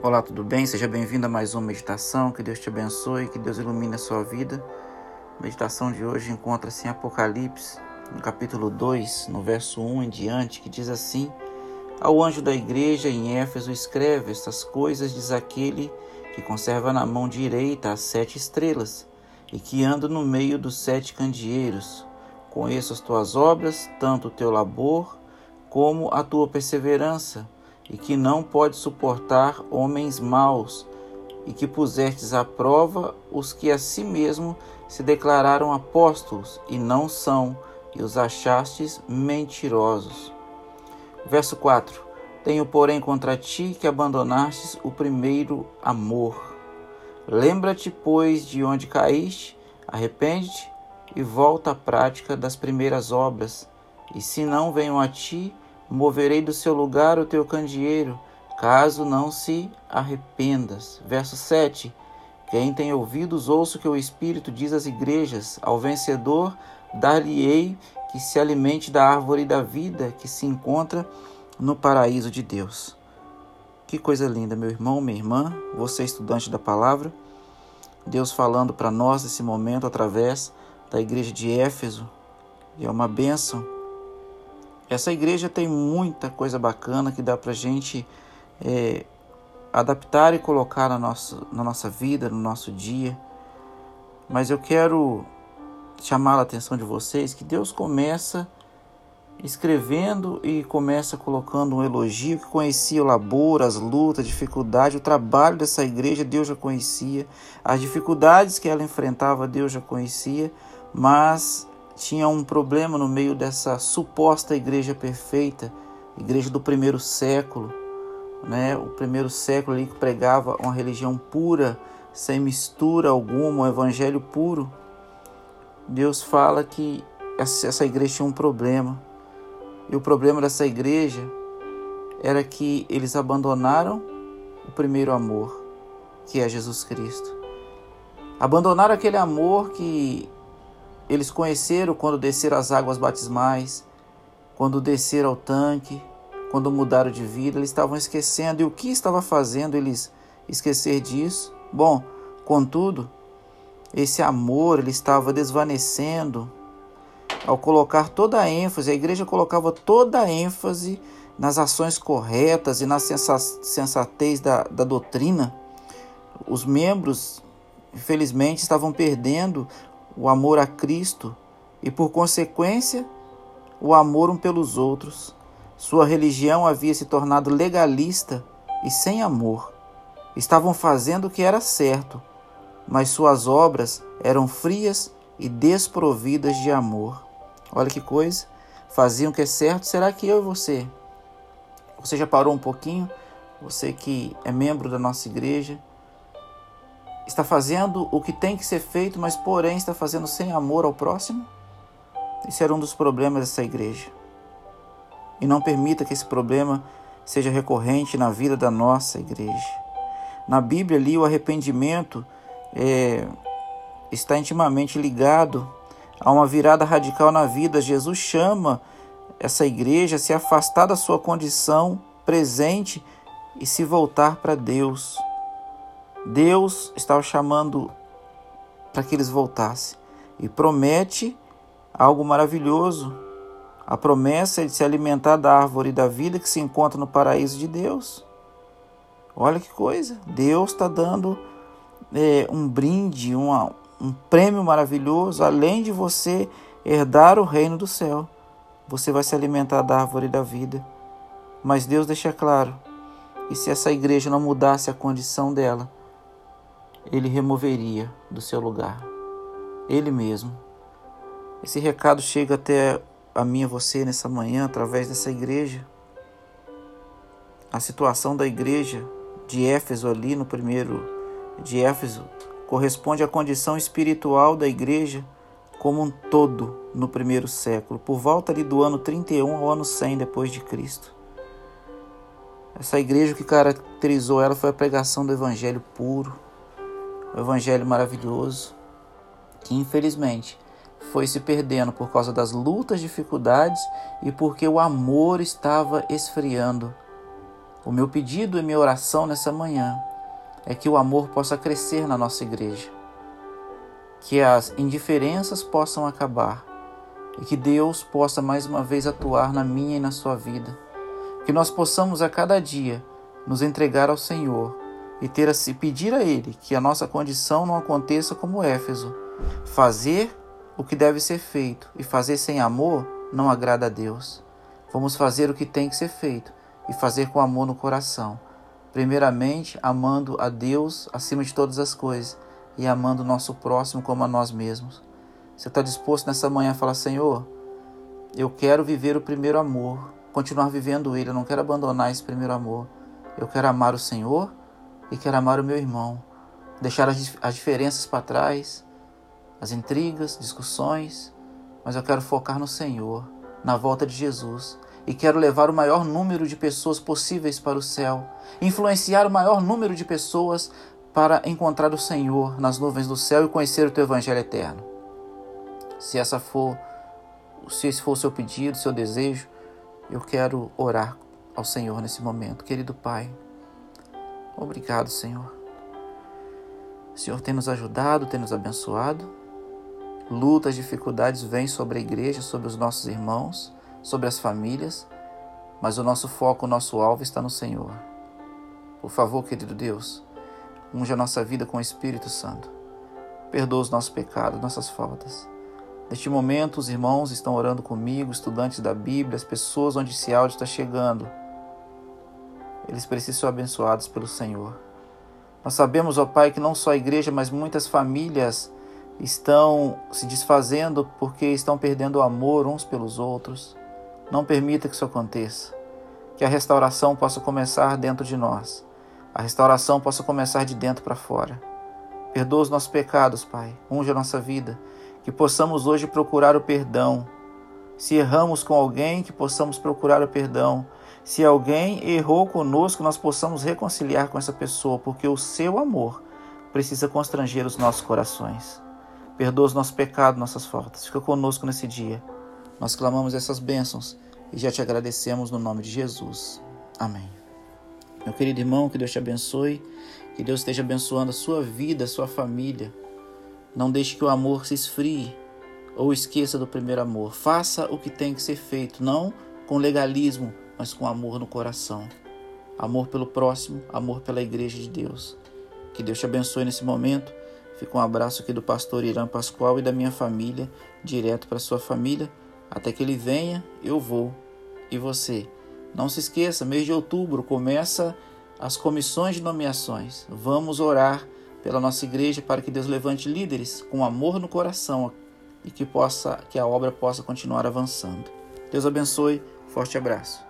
Olá, tudo bem? Seja bem-vindo a mais uma meditação. Que Deus te abençoe, que Deus ilumine a sua vida. A meditação de hoje encontra-se em Apocalipse, no capítulo 2, no verso 1 em diante, que diz assim: Ao anjo da igreja em Éfeso escreve estas coisas, diz aquele que conserva na mão direita as sete estrelas e que anda no meio dos sete candeeiros. Conheço as tuas obras, tanto o teu labor como a tua perseverança e que não pode suportar homens maus, e que pusestes à prova os que a si mesmo se declararam apóstolos e não são, e os achastes mentirosos. Verso 4: Tenho, porém, contra ti que abandonastes o primeiro amor. Lembra-te, pois, de onde caíste, arrepende-te e volta à prática das primeiras obras. E se não venham a ti, moverei do seu lugar o teu candeeiro, caso não se arrependas. Verso 7. Quem tem ouvidos, ouça o que o Espírito diz às igrejas. Ao vencedor, dar-lhe-ei que se alimente da árvore da vida que se encontra no paraíso de Deus. Que coisa linda, meu irmão, minha irmã, você estudante da palavra. Deus falando para nós nesse momento através da igreja de Éfeso. E é uma bênção essa igreja tem muita coisa bacana que dá para gente é, adaptar e colocar na nossa, na nossa vida, no nosso dia. Mas eu quero chamar a atenção de vocês que Deus começa escrevendo e começa colocando um elogio que conhecia o labor, as lutas, a dificuldade, o trabalho dessa igreja, Deus já conhecia, as dificuldades que ela enfrentava, Deus já conhecia, mas tinha um problema no meio dessa suposta igreja perfeita, igreja do primeiro século, né? O primeiro século ali que pregava uma religião pura, sem mistura alguma, um evangelho puro. Deus fala que essa igreja tinha um problema. E o problema dessa igreja era que eles abandonaram o primeiro amor, que é Jesus Cristo. Abandonaram aquele amor que eles conheceram quando desceram as águas batismais, quando desceram ao tanque, quando mudaram de vida, eles estavam esquecendo. E o que estava fazendo eles esquecer disso? Bom, contudo, esse amor ele estava desvanecendo ao colocar toda a ênfase, a igreja colocava toda a ênfase nas ações corretas e na sensatez da, da doutrina. Os membros, infelizmente, estavam perdendo o amor a Cristo e, por consequência, o amor um pelos outros. Sua religião havia se tornado legalista e sem amor. Estavam fazendo o que era certo, mas suas obras eram frias e desprovidas de amor. Olha que coisa! Faziam o que é certo, será que eu e você? Você já parou um pouquinho? Você que é membro da nossa igreja, Está fazendo o que tem que ser feito, mas porém está fazendo sem amor ao próximo? Esse era um dos problemas dessa igreja. E não permita que esse problema seja recorrente na vida da nossa igreja. Na Bíblia, ali, o arrependimento é, está intimamente ligado a uma virada radical na vida. Jesus chama essa igreja a se afastar da sua condição presente e se voltar para Deus. Deus estava chamando para que eles voltassem e promete algo maravilhoso. A promessa é de se alimentar da árvore da vida que se encontra no paraíso de Deus. Olha que coisa! Deus está dando é, um brinde, uma, um prêmio maravilhoso, além de você herdar o reino do céu. Você vai se alimentar da árvore da vida. Mas Deus deixa claro: e se essa igreja não mudasse a condição dela, ele removeria do seu lugar. Ele mesmo. Esse recado chega até a mim e você nessa manhã através dessa igreja. A situação da igreja de Éfeso ali no primeiro de Éfeso corresponde à condição espiritual da igreja como um todo no primeiro século, por volta ali do ano 31 ao ano 100 depois de Cristo. Essa igreja que caracterizou ela foi a pregação do evangelho puro, o evangelho maravilhoso, que infelizmente foi se perdendo por causa das lutas, dificuldades e porque o amor estava esfriando. O meu pedido e minha oração nessa manhã é que o amor possa crescer na nossa igreja, que as indiferenças possam acabar e que Deus possa mais uma vez atuar na minha e na sua vida. Que nós possamos a cada dia nos entregar ao Senhor e ter a se pedir a Ele que a nossa condição não aconteça como Éfeso, fazer o que deve ser feito e fazer sem amor não agrada a Deus. Vamos fazer o que tem que ser feito e fazer com amor no coração. Primeiramente, amando a Deus acima de todas as coisas e amando o nosso próximo como a nós mesmos. Você está disposto nessa manhã a falar: Senhor, eu quero viver o primeiro amor, continuar vivendo ele, eu não quero abandonar esse primeiro amor. Eu quero amar o Senhor e quero amar o meu irmão, deixar as, as diferenças para trás, as intrigas, discussões, mas eu quero focar no Senhor, na volta de Jesus e quero levar o maior número de pessoas possíveis para o céu, influenciar o maior número de pessoas para encontrar o Senhor nas nuvens do céu e conhecer o teu evangelho eterno. Se essa for, se esse for o seu pedido, seu desejo, eu quero orar ao Senhor nesse momento. Querido Pai, obrigado, Senhor. Senhor tem nos ajudado, tem nos abençoado. Lutas, dificuldades vêm sobre a igreja, sobre os nossos irmãos sobre as famílias, mas o nosso foco, o nosso alvo está no Senhor. Por favor, querido Deus, unja a nossa vida com o Espírito Santo. Perdoa os nossos pecados, nossas faltas. Neste momento, os irmãos estão orando comigo, estudantes da Bíblia, as pessoas onde esse áudio está chegando. Eles precisam ser abençoados pelo Senhor. Nós sabemos, ó Pai, que não só a igreja, mas muitas famílias estão se desfazendo porque estão perdendo o amor uns pelos outros. Não permita que isso aconteça. Que a restauração possa começar dentro de nós. A restauração possa começar de dentro para fora. Perdoa os nossos pecados, Pai. Unge a nossa vida. Que possamos hoje procurar o perdão. Se erramos com alguém, que possamos procurar o perdão. Se alguém errou conosco, nós possamos reconciliar com essa pessoa, porque o seu amor precisa constranger os nossos corações. Perdoa os nossos pecados, nossas faltas. Fica conosco nesse dia. Nós clamamos essas bênçãos e já te agradecemos no nome de Jesus. Amém. Meu querido irmão, que Deus te abençoe, que Deus esteja abençoando a sua vida, a sua família. Não deixe que o amor se esfrie ou esqueça do primeiro amor. Faça o que tem que ser feito, não com legalismo, mas com amor no coração. Amor pelo próximo, amor pela igreja de Deus. Que Deus te abençoe nesse momento. Fica um abraço aqui do pastor Irã Pascoal e da minha família, direto para sua família. Até que ele venha, eu vou. E você? Não se esqueça, mês de outubro começa as comissões de nomeações. Vamos orar pela nossa igreja para que Deus levante líderes com amor no coração e que possa que a obra possa continuar avançando. Deus abençoe. Forte abraço.